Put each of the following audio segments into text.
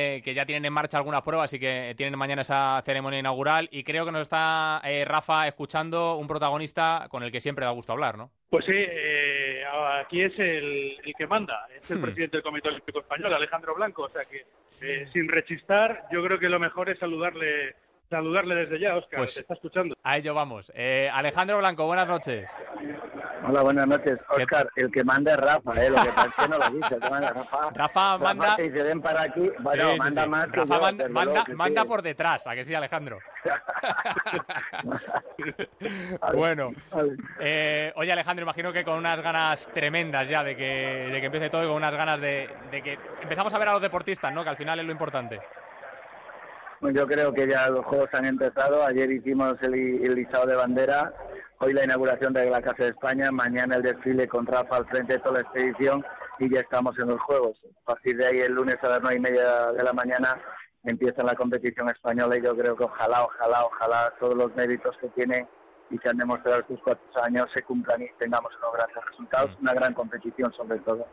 eh, que ya tienen en marcha algunas pruebas y que tienen mañana esa ceremonia inaugural. Y creo que nos está eh, Rafa escuchando un protagonista con el que siempre da gusto hablar, ¿no? Pues sí, eh, aquí es el, que manda, es el hmm. presidente del Comité Olímpico Español, Alejandro Blanco. O sea que, sin rechistar, yo creo que lo mejor es saludarle saludarle desde ya, Oscar, pues, está escuchando. A ello vamos. Alejandro Blanco, buenas noches. Hola, buenas noches. Oscar, el que manda es Rafa, ¿eh? Lo que pasa es que no lo dice. Manda Rafa, Rafa manda... Rafa se ven para aquí, bueno, manda más Rafa manda, manda, manda por detrás, ¿a que sí, Alejandro? bueno. Eh, oye, Alejandro, imagino que con unas ganas tremendas ya de que, de que empiece todo y con unas ganas de, de que empezamos a ver a los deportistas, ¿no? Que al final es lo importante. Yo creo que ya los juegos han empezado. Ayer hicimos el, el listado de bandera Hoy la inauguración de la Casa de España, mañana el desfile con Rafa al frente de toda la expedición y ya estamos en los Juegos. A partir de ahí, el lunes a las nueve y media de la mañana, empieza la competición española y yo creo que ojalá, ojalá, ojalá todos los méritos que tiene y que han demostrado estos cuatro años se cumplan y tengamos unos grandes resultados, una gran competición sobre todo.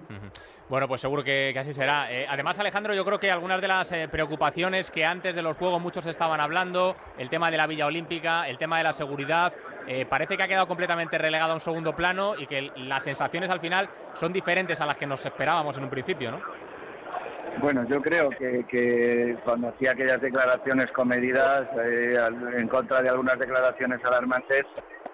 Bueno, pues seguro que, así será. Eh, además, Alejandro, yo creo que algunas de las eh, preocupaciones que antes de los Juegos muchos estaban hablando, el tema de la Villa Olímpica, el tema de la seguridad, eh, parece que ha quedado completamente relegado a un segundo plano y que las sensaciones al final son diferentes a las que nos esperábamos en un principio, ¿no? Bueno, yo creo que, cuando hacía aquellas declaraciones comedidas eh, en contra de algunas declaraciones alarmantes,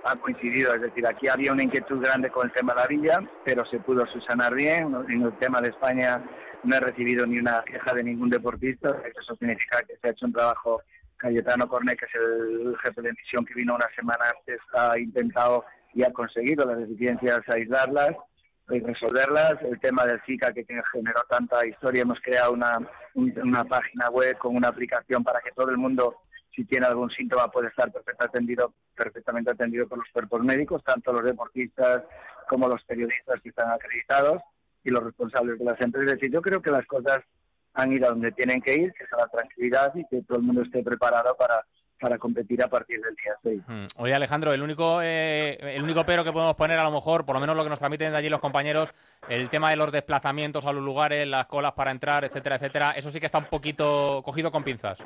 ha coincidido. Es decir, aquí había una inquietud grande con el tema de la villa, pero se pudo subsanar bien. En el tema de España no he recibido ni una queja de ningún deportista. Eso significa que se ha hecho un trabajo. Cayetano Cornet, que es el jefe de misión que vino una semana antes, ha intentado y ha conseguido las deficiencias aislarlas resolverlas. El tema del Zika que generó tanta historia, hemos creado una, una página web con una aplicación para que todo el mundo, si tiene algún síntoma, puede estar perfectamente atendido, perfectamente atendido por los cuerpos médicos, tanto los deportistas como los periodistas que están acreditados y los responsables de las empresas. Y yo creo que las cosas han ido a donde tienen que ir, que es a la tranquilidad y que todo el mundo esté preparado para para competir a partir del día 6. Hmm. Oye, Alejandro, el único, eh, el único pero que podemos poner, a lo mejor, por lo menos lo que nos transmiten de allí los compañeros, el tema de los desplazamientos a los lugares, las colas para entrar, etcétera, etcétera, eso sí que está un poquito cogido con pinzas.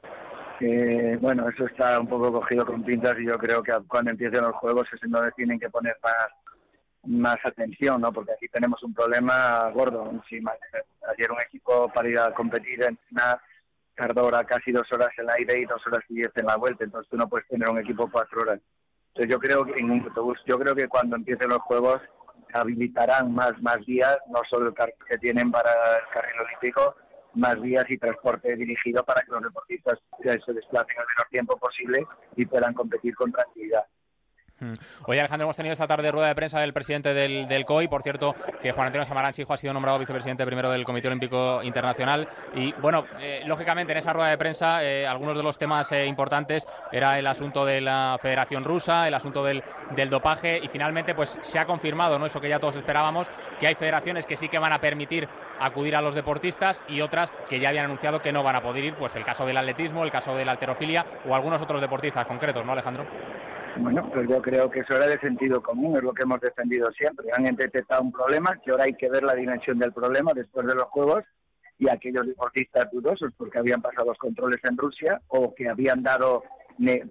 Eh, bueno, eso está un poco cogido con pinzas y yo creo que cuando empiecen los juegos es en donde tienen que poner más, más atención, ¿no? Porque aquí tenemos un problema gordo. ayer un equipo para ir a competir, en entrenar, tardó ahora casi dos horas en la ida y dos horas y diez en la vuelta, entonces tú no puedes tener un equipo cuatro horas. Entonces yo creo que en un autobús, yo creo que cuando empiecen los juegos habilitarán más más vías, no solo el carril que tienen para el carril olímpico, más vías y transporte dirigido para que los deportistas se desplacen el menor tiempo posible y puedan competir con tranquilidad. Oye, Alejandro, hemos tenido esta tarde rueda de prensa del presidente del, COI. Por cierto, que Juan Antonio Samaranch, hijo, ha sido nombrado vicepresidente primero del Comité Olímpico Internacional. Y bueno, eh, lógicamente en esa rueda de prensa, eh, algunos de los temas eh, importantes era el asunto de la Federación Rusa, el asunto del, dopaje. Y finalmente, pues se ha confirmado, ¿no? Eso que ya todos esperábamos, que hay federaciones que sí que van a permitir acudir a los deportistas y otras que ya habían anunciado que no van a poder ir. Pues el caso del atletismo, el caso de la alterofilia o algunos otros deportistas concretos, ¿no, Alejandro? Bueno, pues yo creo que eso era de sentido común, es lo que hemos defendido siempre. Han detectado un problema, que ahora hay que ver la dimensión del problema después de los Juegos y aquellos deportistas dudosos porque habían pasado los controles en Rusia o que habían dado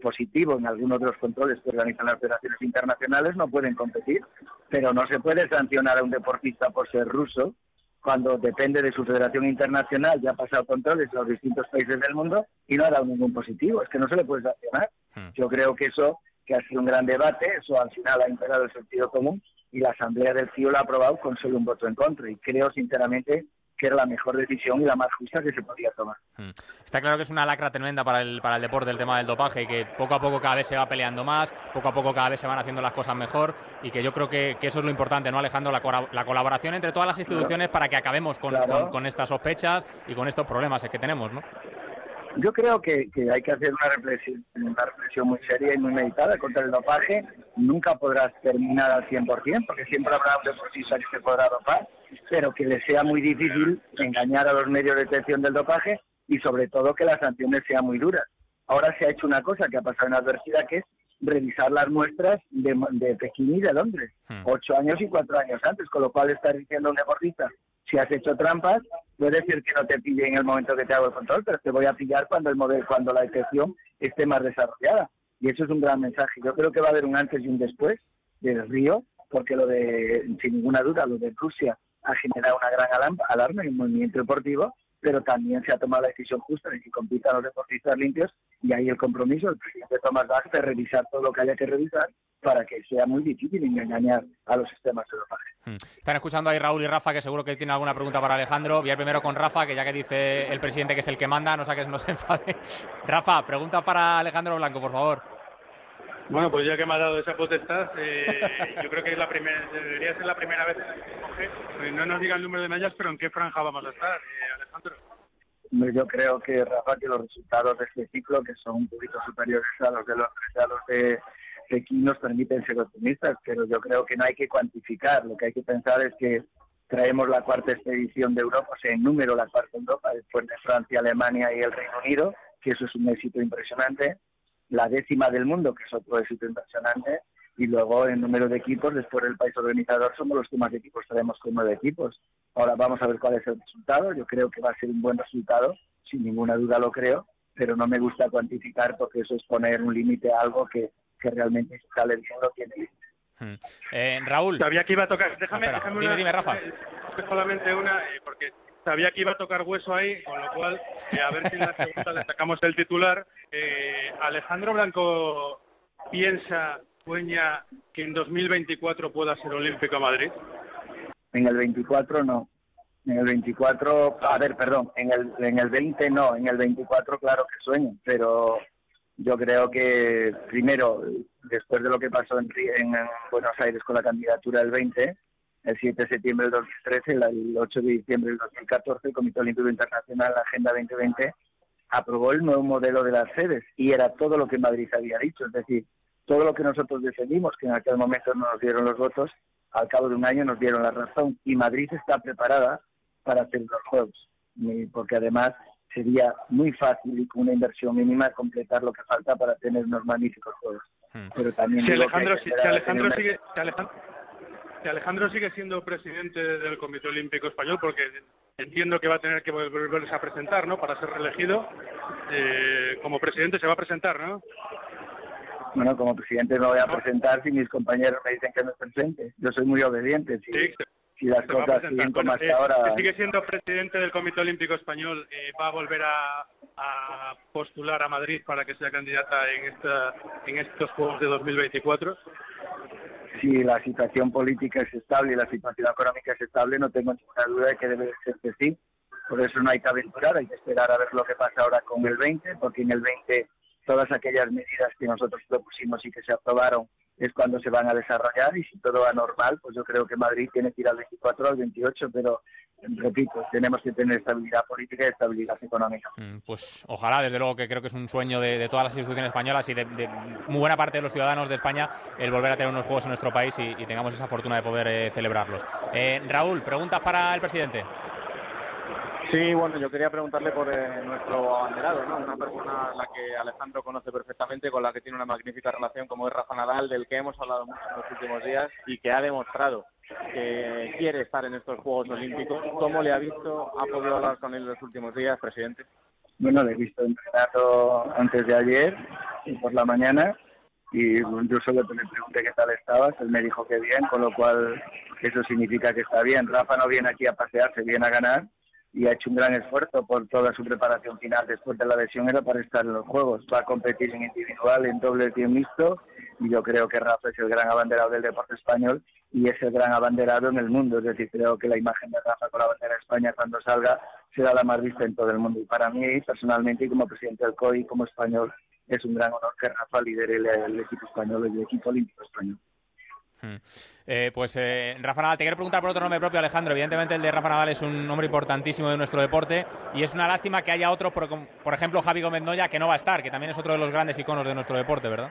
positivo en algunos de los controles que organizan las federaciones internacionales no pueden competir, pero no se puede sancionar a un deportista por ser ruso cuando depende de su federación internacional, ya ha pasado controles en los distintos países del mundo y no ha dado ningún positivo. Es que no se le puede sancionar. Hmm. Yo creo que eso que ha sido un gran debate, eso al final ha imperado el sentido común y la Asamblea del CIO lo ha aprobado con solo un voto en contra y creo sinceramente que era la mejor decisión y la más justa que se podía tomar. Hmm. Está claro que es una lacra tremenda para el, para el deporte el tema del dopaje y que poco a poco cada vez se va peleando más, poco a poco cada vez se van haciendo las cosas mejor y que yo creo que, eso es lo importante, ¿no, Alejandro? La, la colaboración entre todas las instituciones para que acabemos con, con, estas sospechas y con estos problemas que tenemos, ¿no? Yo creo que, hay que hacer una reflexión, una reflexión muy seria y muy meditada contra el dopaje. Nunca podrás terminar al 100%, porque siempre habrá un deportista que se podrá dopar, pero que le sea muy difícil engañar a los medios de detección del dopaje y sobre todo que las sanciones sean muy duras. Ahora se ha hecho una cosa que ha pasado en adversidad, que es revisar las muestras de, Pekín y de Londres, hmm. ocho años y cuatro años antes, con lo cual está diciendo un deportista, Si has hecho trampas, puede ser que no te pille en el momento que te hago el control, pero te voy a pillar cuando el modelo, cuando la detección esté más desarrollada. Y eso es un gran mensaje. Yo creo que va a haber un antes y un después del Río, porque lo de, sin ninguna duda, lo de Rusia ha generado una gran alarma en el movimiento deportivo, pero también se ha tomado la decisión justa de que compitan los deportistas limpios y ahí el compromiso del presidente Tomás Bach de revisar todo lo que haya que revisar para que sea muy difícil engañar a los sistemas europeos. Hmm. Están escuchando ahí Raúl y Rafa, que seguro que tienen alguna pregunta para Alejandro. Voy a ir primero con Rafa, que ya que dice el presidente que es el que manda, no saques, no se enfade. Rafa, pregunta para Alejandro Blanco, por favor. Bueno, pues ya que me ha dado esa potestad, eh, yo creo que es la primera, debería ser la primera vez que. Pues no nos diga el número de medallas, pero ¿en qué franja vamos a estar, eh, Alejandro? Yo creo que, Rafa, que los resultados de este ciclo, que son un poquito superiores a los de los, a los de aquí nos permiten ser optimistas, pero yo creo que no hay que cuantificar. Lo que hay que pensar es que traemos la cuarta expedición de Europa, o sea, en número la cuarta Europa, después de Francia, Alemania y el Reino Unido, que eso es un éxito impresionante. La décima del mundo, que es otro éxito impresionante. Y luego, en número de equipos, después del país organizador, somos los que más equipos tenemos con nueve equipos. Ahora vamos a ver cuál es el resultado. Yo creo que va a ser un buen resultado, sin ninguna duda lo creo, pero no me gusta cuantificar porque eso es poner un límite a algo que que realmente está leyendo tiene hmm. eh, Raúl. Sabía que iba a tocar. Déjame, dime, dime, Rafa. Solamente una, eh, porque sabía que iba a tocar hueso ahí, con lo cual, eh, a ver si en la segunda le sacamos el titular. Alejandro Blanco piensa, sueña que en 2024 pueda ser Olímpico Madrid. En el 24 no. En el 24, a ver, perdón, en el, en el 20 no, en el 24 claro que sueño, pero yo creo que primero, después de lo que pasó en, Buenos Aires con la candidatura del 20, el 7 de septiembre del 2013, el 8 de diciembre del 2014, el Comité Olímpico Internacional, la Agenda 2020, aprobó el nuevo modelo de las sedes y era todo lo que Madrid había dicho, es decir, todo lo que nosotros defendimos, que en aquel momento no nos dieron los votos, al cabo de un año nos dieron la razón y Madrid está preparada para hacer los Juegos, porque además sería muy fácil y con una inversión mínima completar lo que falta para tener unos magníficos juegos. Hmm. Pero también si Alejandro, si, Alejandro sigue, si Alejandro, sigue siendo presidente del Comité Olímpico Español, porque entiendo que va a tener que volverse a presentar, ¿no? Para ser reelegido, eh, como presidente se va a presentar, ¿no? Bueno, como presidente me voy a presentar si mis compañeros me dicen que no presente. Yo soy muy obediente. Si, sí, si las cosas siguen como hasta ahora. Sigue siendo presidente del Comité Olímpico Español, eh, va a volver a, postular a Madrid para que sea candidata en, esta, en estos Juegos de 2024. Si la situación política es estable y la situación económica es estable, no tengo ninguna duda de que debe ser que sí. Por eso no hay que aventurar, hay que esperar a ver lo que pasa ahora con el 20, porque en el 20 todas aquellas medidas que nosotros propusimos y que se aprobaron es cuando se van a desarrollar y si todo va normal, pues yo creo que Madrid tiene que ir al 24 al 28, pero repito, tenemos que tener estabilidad política y estabilidad económica. Mm, pues ojalá, desde luego que creo que es un sueño de, todas las instituciones españolas y de, muy buena parte de los ciudadanos de España el volver a tener unos juegos en nuestro país y, tengamos esa fortuna de poder eh, celebrarlos. Eh, Raúl, preguntas para el presidente. Sí, bueno, yo quería preguntarle por eh, nuestro abanderado, ¿no? Una persona a la que Alejandro conoce perfectamente, con la que tiene una magnífica relación, como es Rafa Nadal, del que hemos hablado mucho en los últimos días y que ha demostrado que quiere estar en estos Juegos Olímpicos. ¿Cómo le ha visto? ¿Ha podido hablar con él en los últimos días, presidente? Bueno, le he visto entrenando antes de ayer por la mañana y yo solo le pregunté qué tal estabas, él me dijo que bien, con lo cual eso significa que está bien. Rafa no viene aquí a pasearse, viene a ganar y ha hecho un gran esfuerzo por toda su preparación final después de la lesión era para estar en los Juegos. Va a competir en individual, en doble tío mixto y yo creo que Rafa es el gran abanderado del deporte español y es el gran abanderado en el mundo. Es decir, creo que la imagen de Rafa con la bandera de España cuando salga será la más vista en todo el mundo. Y para mí, personalmente, y como presidente del COI, como español, es un gran honor que Rafa lidere el, equipo español, el equipo olímpico español. Eh, pues eh, Rafa Nadal, te quiero preguntar por otro nombre propio, Alejandro. Evidentemente el de Rafa Nadal es un nombre importantísimo de nuestro deporte y es una lástima que haya otro, por, por ejemplo Javi Gómez Noya, que no va a estar, que también es otro de los grandes iconos de nuestro deporte, ¿verdad?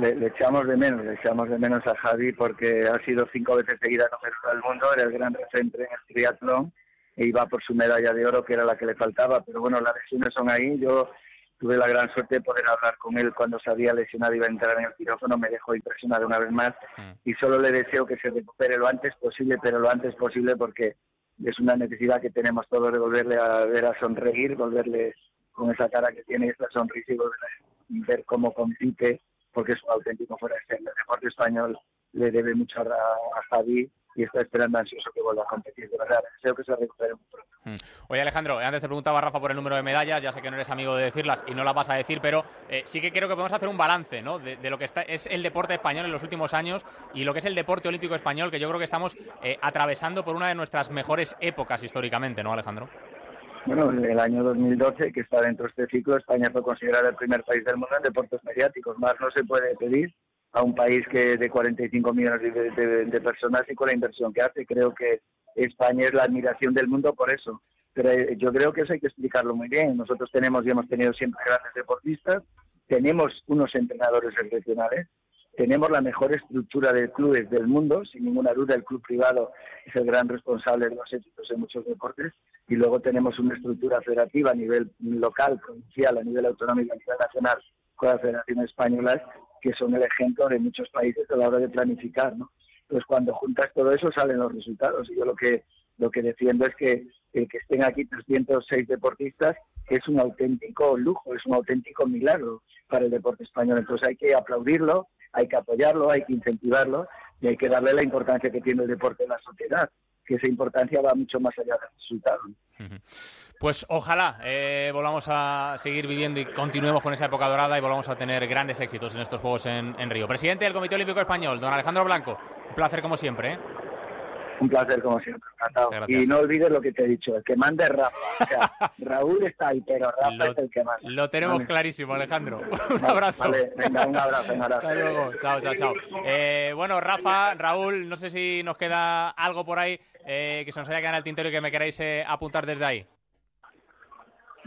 Le, echamos de menos, le echamos de menos a Javi porque ha sido cinco veces seguida número del mundo, era el gran referente en el triatlón e iba por su medalla de oro, que era la que le faltaba, pero bueno, las lesiones son ahí. Yo tuve la gran suerte de poder hablar con él cuando se había lesionado y iba a entrar en el quirófano, me dejó impresionado una vez más mm. y solo le deseo que se recupere lo antes posible, pero lo antes posible porque es una necesidad que tenemos todos de volverle a ver a sonreír, volverle con esa cara que tiene, esa sonrisa y volver a ver cómo compite, porque es un auténtico fuera de El deporte español le debe mucho a, a Javi y está esperando ansioso que vuelva a competir. De verdad, que se recupere muy pronto. Mm. Oye, Alejandro, antes te preguntaba Rafa por el número de medallas, ya sé que no eres amigo de decirlas y no las vas a decir, pero eh, sí que creo que podemos hacer un balance ¿no? de, lo que está, es el deporte español en los últimos años y lo que es el deporte olímpico español, que yo creo que estamos eh, atravesando por una de nuestras mejores épocas históricamente, ¿no, Alejandro? Bueno, en el año 2012, que está dentro de este ciclo, España fue considerada el primer país del mundo en deportes mediáticos. Más no se puede pedir a un país que de 45 millones de, personas y con la inversión que hace. Creo que España es la admiración del mundo por eso. Pero eh, yo creo que eso hay que explicarlo muy bien. Nosotros tenemos y hemos tenido siempre grandes deportistas, tenemos unos entrenadores excepcionales, tenemos la mejor estructura de clubes del mundo, sin ninguna duda el club privado es el gran responsable de los éxitos en muchos deportes, y luego tenemos una estructura federativa a nivel local, provincial, a nivel autonómico, a nivel nacional, con las federaciones españolas, que son el ejemplo de muchos países a la hora de planificar, ¿no? Entonces, cuando juntas todo eso, salen los resultados. Y yo lo que, lo que defiendo es que que estén aquí 306 deportistas es un auténtico lujo, es un auténtico milagro para el deporte español. Entonces, hay que aplaudirlo, hay que apoyarlo, hay que incentivarlo y hay que darle la importancia que tiene el deporte en la sociedad, que esa importancia va mucho más allá del resultado. Pues ojalá eh, volvamos a seguir viviendo y continuemos con esa época dorada y volvamos a tener grandes éxitos en estos Juegos en, Río. Presidente del Comité Olímpico Español, don Alejandro Blanco, un placer como siempre. ¿eh? Un placer como siempre, Y no olvides lo que te he dicho, el que manda es Rafa. Raúl está ahí, pero Rafa es el que manda. Lo tenemos clarísimo, Alejandro. un abrazo. Vale, venga, un abrazo, un abrazo. Hasta luego. Chao, chao, chao. Eh, bueno, Rafa, Raúl, no sé si nos queda algo por ahí que se nos haya quedado en el tintero y que me queráis apuntar desde ahí.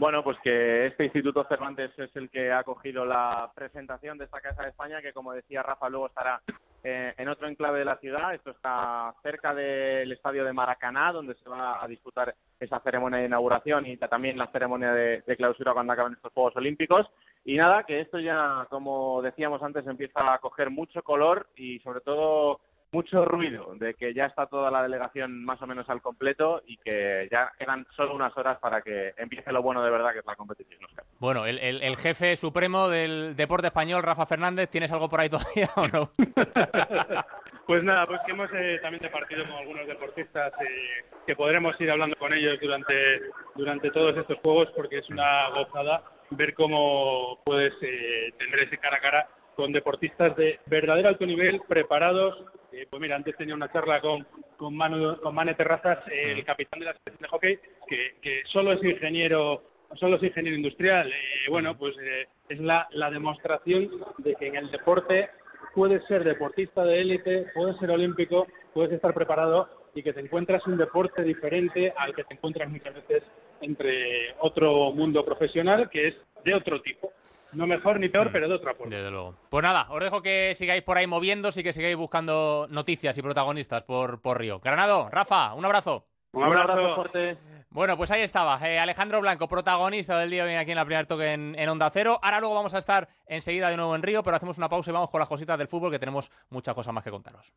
Bueno, pues que este Instituto Cervantes es el que ha cogido la presentación de esta Casa de España, que como decía Rafa, luego estará eh, en otro enclave de la ciudad. Esto está cerca del estadio de Maracaná, donde se va a disputar esa ceremonia de inauguración y también la ceremonia de, clausura cuando acaben estos Juegos Olímpicos. Y nada, que esto ya, como decíamos antes, empieza a coger mucho color y sobre todo mucho ruido de que ya está toda la delegación más o menos al completo y que ya quedan solo unas horas para que empiece lo bueno de verdad que es la competición. Bueno, el, el, jefe supremo del deporte español, Rafa Fernández, ¿tienes algo por ahí todavía o no? pues nada, pues que hemos eh, también departido con algunos deportistas eh, que podremos ir hablando con ellos durante, durante todos estos juegos porque es una gozada ver cómo puedes eh, tener ese cara a cara con deportistas de verdadero alto nivel, preparados. Eh, pues mira, antes tenía una charla con, con, Manu, con Mane Terrazas, eh, el capitán de la selección de hockey, que, que solo es ingeniero solo es ingeniero industrial. Eh, bueno, pues es la, la demostración de que en el deporte puedes ser deportista de élite, puedes ser olímpico, puedes estar preparado y que te encuentras un deporte diferente al que te encuentras muchas veces entre otro mundo profesional que es de otro tipo. No mejor ni peor, mm. pero de otra forma. Desde luego. Pues nada, os dejo que sigáis por ahí moviéndose y que sigáis buscando noticias y protagonistas por, por Río. Granado, Rafa, un abrazo. Un abrazo, fuerte. Bueno, pues ahí estaba, eh, Alejandro Blanco, protagonista del día aquí en la primera toque en, en, Onda Cero. Ahora luego vamos a estar enseguida de nuevo en Río, pero hacemos una pausa y vamos con las cositas del fútbol que tenemos muchas cosas más que contaros.